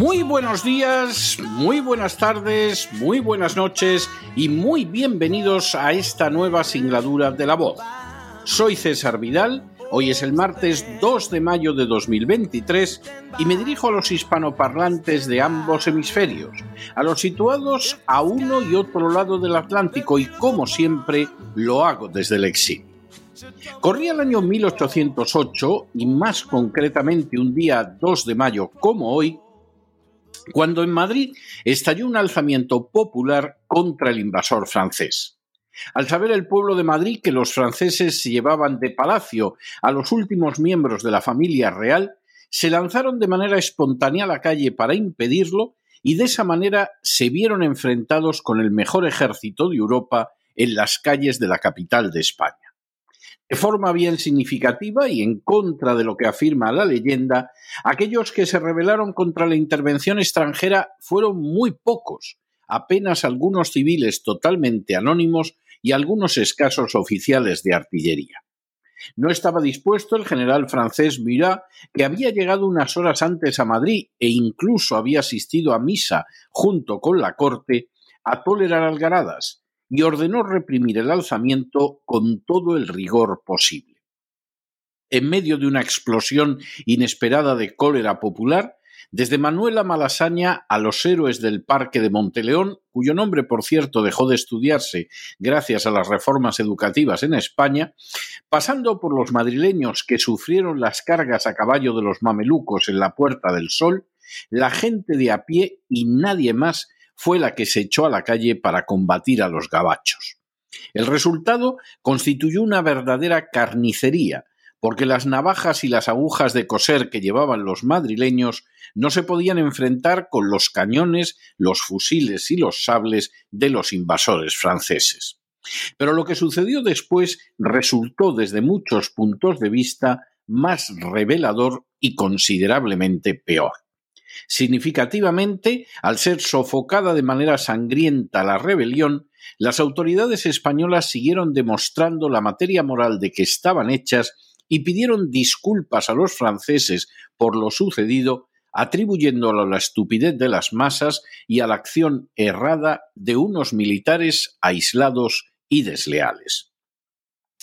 Muy buenos días, muy buenas tardes, muy buenas noches y muy bienvenidos a esta nueva singladura de la voz. Soy César Vidal, hoy es el martes 2 de mayo de 2023 y me dirijo a los hispanoparlantes de ambos hemisferios, a los situados a uno y otro lado del Atlántico y como siempre lo hago desde el exilio. Corría el año 1808 y más concretamente un día 2 de mayo como hoy, cuando en Madrid estalló un alzamiento popular contra el invasor francés. Al saber el pueblo de Madrid que los franceses se llevaban de palacio a los últimos miembros de la familia real, se lanzaron de manera espontánea a la calle para impedirlo y de esa manera se vieron enfrentados con el mejor ejército de Europa en las calles de la capital de España. De forma bien significativa y en contra de lo que afirma la leyenda, aquellos que se rebelaron contra la intervención extranjera fueron muy pocos, apenas algunos civiles totalmente anónimos y algunos escasos oficiales de artillería. No estaba dispuesto el general francés Murat, que había llegado unas horas antes a Madrid e incluso había asistido a misa junto con la corte, a tolerar algaradas, y ordenó reprimir el alzamiento con todo el rigor posible. En medio de una explosión inesperada de cólera popular, desde Manuela Malasaña a los héroes del Parque de Monteleón, cuyo nombre, por cierto, dejó de estudiarse gracias a las reformas educativas en España, pasando por los madrileños que sufrieron las cargas a caballo de los mamelucos en la Puerta del Sol, la gente de a pie y nadie más fue la que se echó a la calle para combatir a los gabachos. El resultado constituyó una verdadera carnicería, porque las navajas y las agujas de coser que llevaban los madrileños no se podían enfrentar con los cañones, los fusiles y los sables de los invasores franceses. Pero lo que sucedió después resultó desde muchos puntos de vista más revelador y considerablemente peor. Significativamente, al ser sofocada de manera sangrienta la rebelión, las autoridades españolas siguieron demostrando la materia moral de que estaban hechas y pidieron disculpas a los franceses por lo sucedido, atribuyéndolo a la estupidez de las masas y a la acción errada de unos militares aislados y desleales.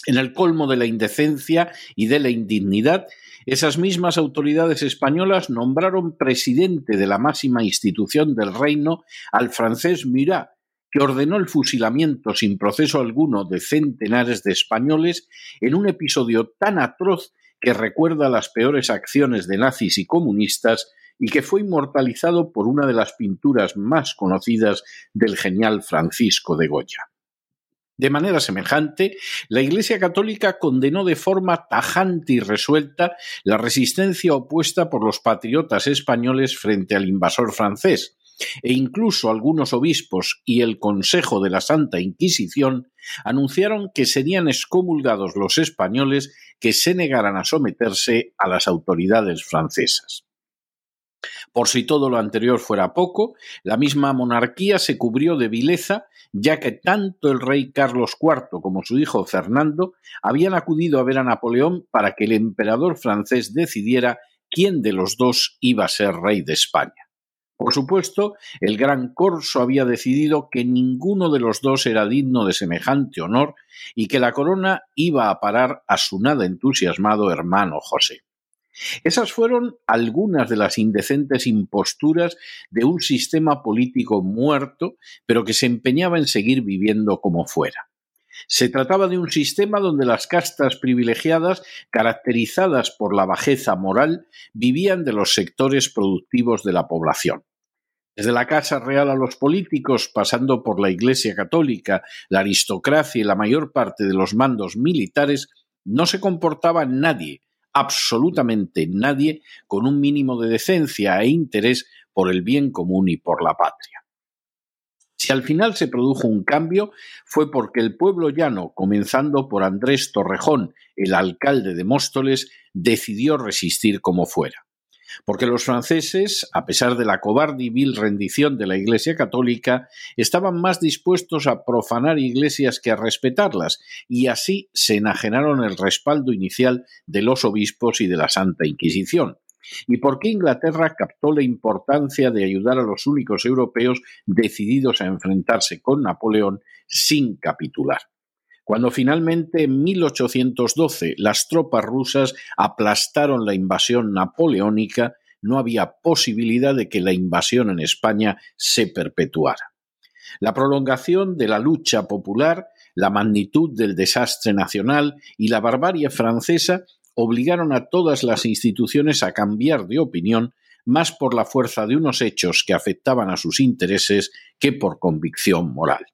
En el colmo de la indecencia y de la indignidad, esas mismas autoridades españolas nombraron presidente de la máxima institución del reino al francés Murat, que ordenó el fusilamiento sin proceso alguno de centenares de españoles en un episodio tan atroz que recuerda las peores acciones de nazis y comunistas y que fue inmortalizado por una de las pinturas más conocidas del genial Francisco de Goya. De manera semejante, la Iglesia Católica condenó de forma tajante y resuelta la resistencia opuesta por los patriotas españoles frente al invasor francés, e incluso algunos obispos y el Consejo de la Santa Inquisición anunciaron que serían excomulgados los españoles que se negaran a someterse a las autoridades francesas. Por si todo lo anterior fuera poco, la misma monarquía se cubrió de vileza, ya que tanto el rey Carlos IV como su hijo Fernando habían acudido a ver a Napoleón para que el emperador francés decidiera quién de los dos iba a ser rey de España. Por supuesto, el gran Corso había decidido que ninguno de los dos era digno de semejante honor y que la corona iba a parar a su nada entusiasmado hermano José. Esas fueron algunas de las indecentes imposturas de un sistema político muerto, pero que se empeñaba en seguir viviendo como fuera. Se trataba de un sistema donde las castas privilegiadas, caracterizadas por la bajeza moral, vivían de los sectores productivos de la población. Desde la Casa Real a los políticos, pasando por la Iglesia Católica, la aristocracia y la mayor parte de los mandos militares, no se comportaba nadie, absolutamente nadie, con un mínimo de decencia e interés por el bien común y por la patria. Si al final se produjo un cambio, fue porque el pueblo llano, comenzando por Andrés Torrejón, el alcalde de Móstoles, decidió resistir como fuera porque los franceses, a pesar de la cobarde y vil rendición de la Iglesia católica, estaban más dispuestos a profanar iglesias que a respetarlas, y así se enajenaron el respaldo inicial de los obispos y de la Santa Inquisición. ¿Y por qué Inglaterra captó la importancia de ayudar a los únicos europeos decididos a enfrentarse con Napoleón sin capitular? Cuando finalmente en 1812 las tropas rusas aplastaron la invasión napoleónica, no había posibilidad de que la invasión en España se perpetuara. La prolongación de la lucha popular, la magnitud del desastre nacional y la barbarie francesa obligaron a todas las instituciones a cambiar de opinión más por la fuerza de unos hechos que afectaban a sus intereses que por convicción moral.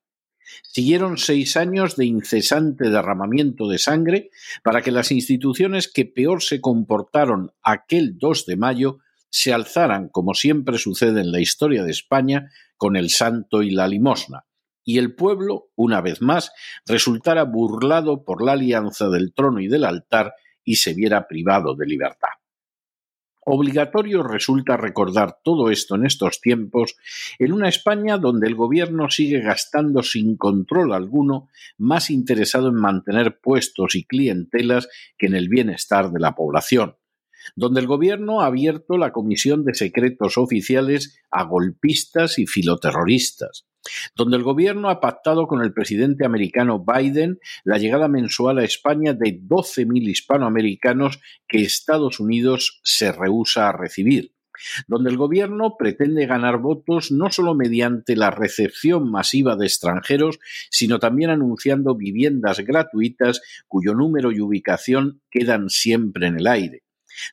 Siguieron seis años de incesante derramamiento de sangre para que las instituciones que peor se comportaron aquel 2 de mayo se alzaran, como siempre sucede en la historia de España, con el santo y la limosna, y el pueblo, una vez más, resultara burlado por la alianza del trono y del altar y se viera privado de libertad. Obligatorio resulta recordar todo esto en estos tiempos en una España donde el gobierno sigue gastando sin control alguno, más interesado en mantener puestos y clientelas que en el bienestar de la población, donde el gobierno ha abierto la Comisión de Secretos Oficiales a golpistas y filoterroristas, donde el gobierno ha pactado con el presidente americano Biden la llegada mensual a España de 12.000 hispanoamericanos que Estados Unidos se rehúsa a recibir donde el gobierno pretende ganar votos no solo mediante la recepción masiva de extranjeros, sino también anunciando viviendas gratuitas cuyo número y ubicación quedan siempre en el aire,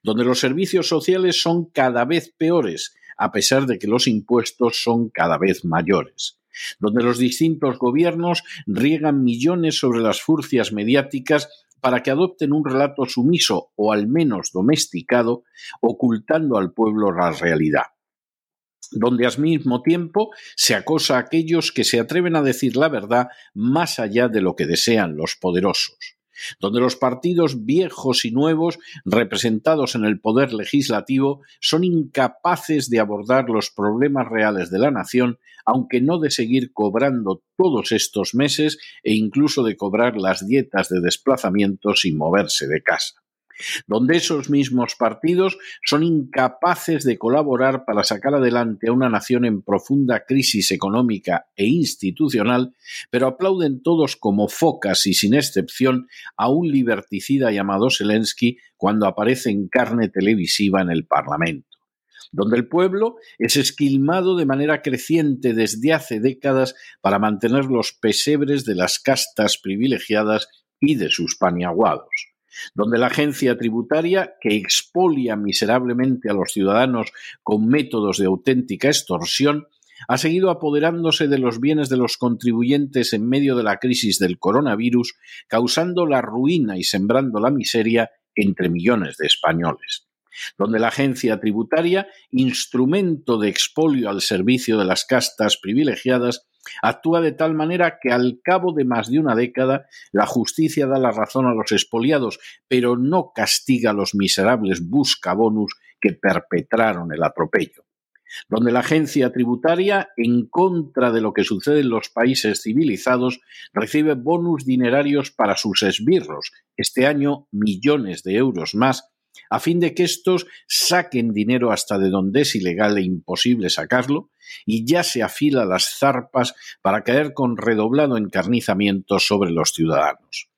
donde los servicios sociales son cada vez peores, a pesar de que los impuestos son cada vez mayores donde los distintos gobiernos riegan millones sobre las furcias mediáticas para que adopten un relato sumiso o al menos domesticado, ocultando al pueblo la realidad donde al mismo tiempo se acosa a aquellos que se atreven a decir la verdad más allá de lo que desean los poderosos donde los partidos viejos y nuevos representados en el poder legislativo son incapaces de abordar los problemas reales de la nación, aunque no de seguir cobrando todos estos meses e incluso de cobrar las dietas de desplazamiento sin moverse de casa donde esos mismos partidos son incapaces de colaborar para sacar adelante a una nación en profunda crisis económica e institucional, pero aplauden todos como focas y sin excepción a un liberticida llamado Zelensky cuando aparece en carne televisiva en el Parlamento donde el pueblo es esquilmado de manera creciente desde hace décadas para mantener los pesebres de las castas privilegiadas y de sus paniaguados donde la agencia tributaria, que expolia miserablemente a los ciudadanos con métodos de auténtica extorsión, ha seguido apoderándose de los bienes de los contribuyentes en medio de la crisis del coronavirus, causando la ruina y sembrando la miseria entre millones de españoles donde la agencia tributaria, instrumento de expolio al servicio de las castas privilegiadas, Actúa de tal manera que al cabo de más de una década la justicia da la razón a los expoliados, pero no castiga a los miserables buscabonus que perpetraron el atropello. Donde la agencia tributaria, en contra de lo que sucede en los países civilizados, recibe bonus dinerarios para sus esbirros, este año millones de euros más, a fin de que éstos saquen dinero hasta de donde es ilegal e imposible sacarlo, y ya se afila las zarpas para caer con redoblado encarnizamiento sobre los ciudadanos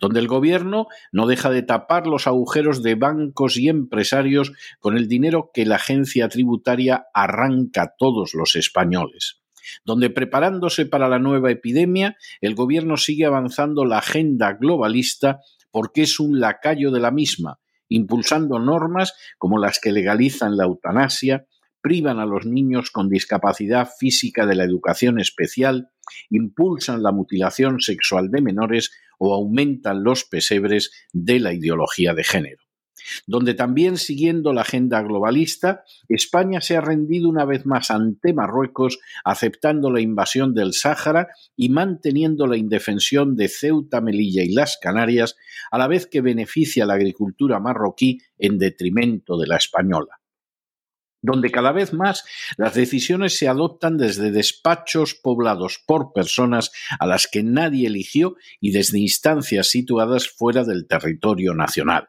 donde el gobierno no deja de tapar los agujeros de bancos y empresarios con el dinero que la agencia tributaria arranca a todos los españoles, donde preparándose para la nueva epidemia, el gobierno sigue avanzando la agenda globalista porque es un lacayo de la misma, impulsando normas como las que legalizan la eutanasia, privan a los niños con discapacidad física de la educación especial, impulsan la mutilación sexual de menores o aumentan los pesebres de la ideología de género. Donde también, siguiendo la agenda globalista, España se ha rendido una vez más ante Marruecos, aceptando la invasión del Sáhara y manteniendo la indefensión de Ceuta, Melilla y las Canarias, a la vez que beneficia a la agricultura marroquí en detrimento de la española. Donde cada vez más las decisiones se adoptan desde despachos poblados por personas a las que nadie eligió y desde instancias situadas fuera del territorio nacional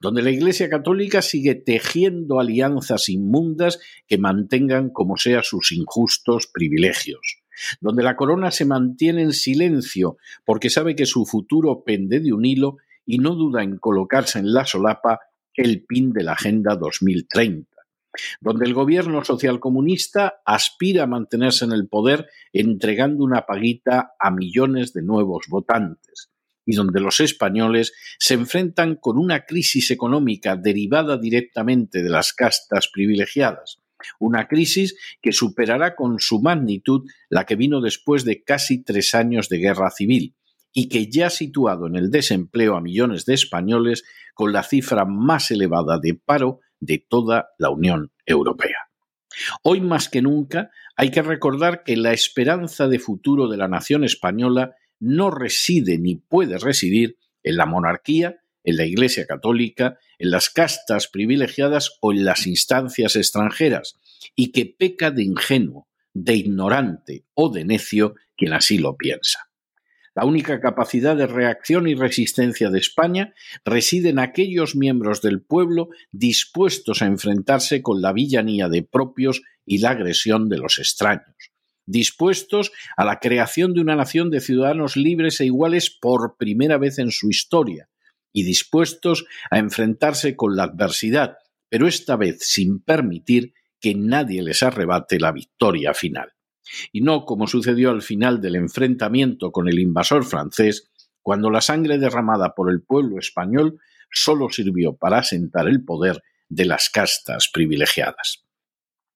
donde la Iglesia Católica sigue tejiendo alianzas inmundas que mantengan como sea sus injustos privilegios, donde la corona se mantiene en silencio porque sabe que su futuro pende de un hilo y no duda en colocarse en la solapa el pin de la Agenda 2030 donde el gobierno socialcomunista aspira a mantenerse en el poder entregando una paguita a millones de nuevos votantes, y donde los españoles se enfrentan con una crisis económica derivada directamente de las castas privilegiadas, una crisis que superará con su magnitud la que vino después de casi tres años de guerra civil, y que ya ha situado en el desempleo a millones de españoles con la cifra más elevada de paro de toda la Unión Europea. Hoy más que nunca hay que recordar que la esperanza de futuro de la nación española no reside ni puede residir en la monarquía, en la Iglesia Católica, en las castas privilegiadas o en las instancias extranjeras, y que peca de ingenuo, de ignorante o de necio quien así lo piensa. La única capacidad de reacción y resistencia de España reside en aquellos miembros del pueblo dispuestos a enfrentarse con la villanía de propios y la agresión de los extraños, dispuestos a la creación de una nación de ciudadanos libres e iguales por primera vez en su historia, y dispuestos a enfrentarse con la adversidad, pero esta vez sin permitir que nadie les arrebate la victoria final y no como sucedió al final del enfrentamiento con el invasor francés, cuando la sangre derramada por el pueblo español solo sirvió para asentar el poder de las castas privilegiadas.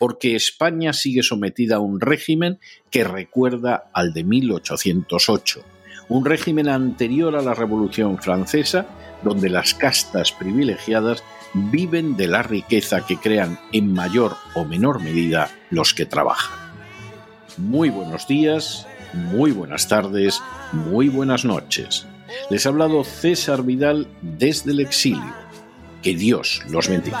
porque España sigue sometida a un régimen que recuerda al de 1808, un régimen anterior a la Revolución Francesa, donde las castas privilegiadas viven de la riqueza que crean en mayor o menor medida los que trabajan muy buenos días, muy buenas tardes, muy buenas noches. Les ha hablado César Vidal desde el exilio. Que Dios los bendiga.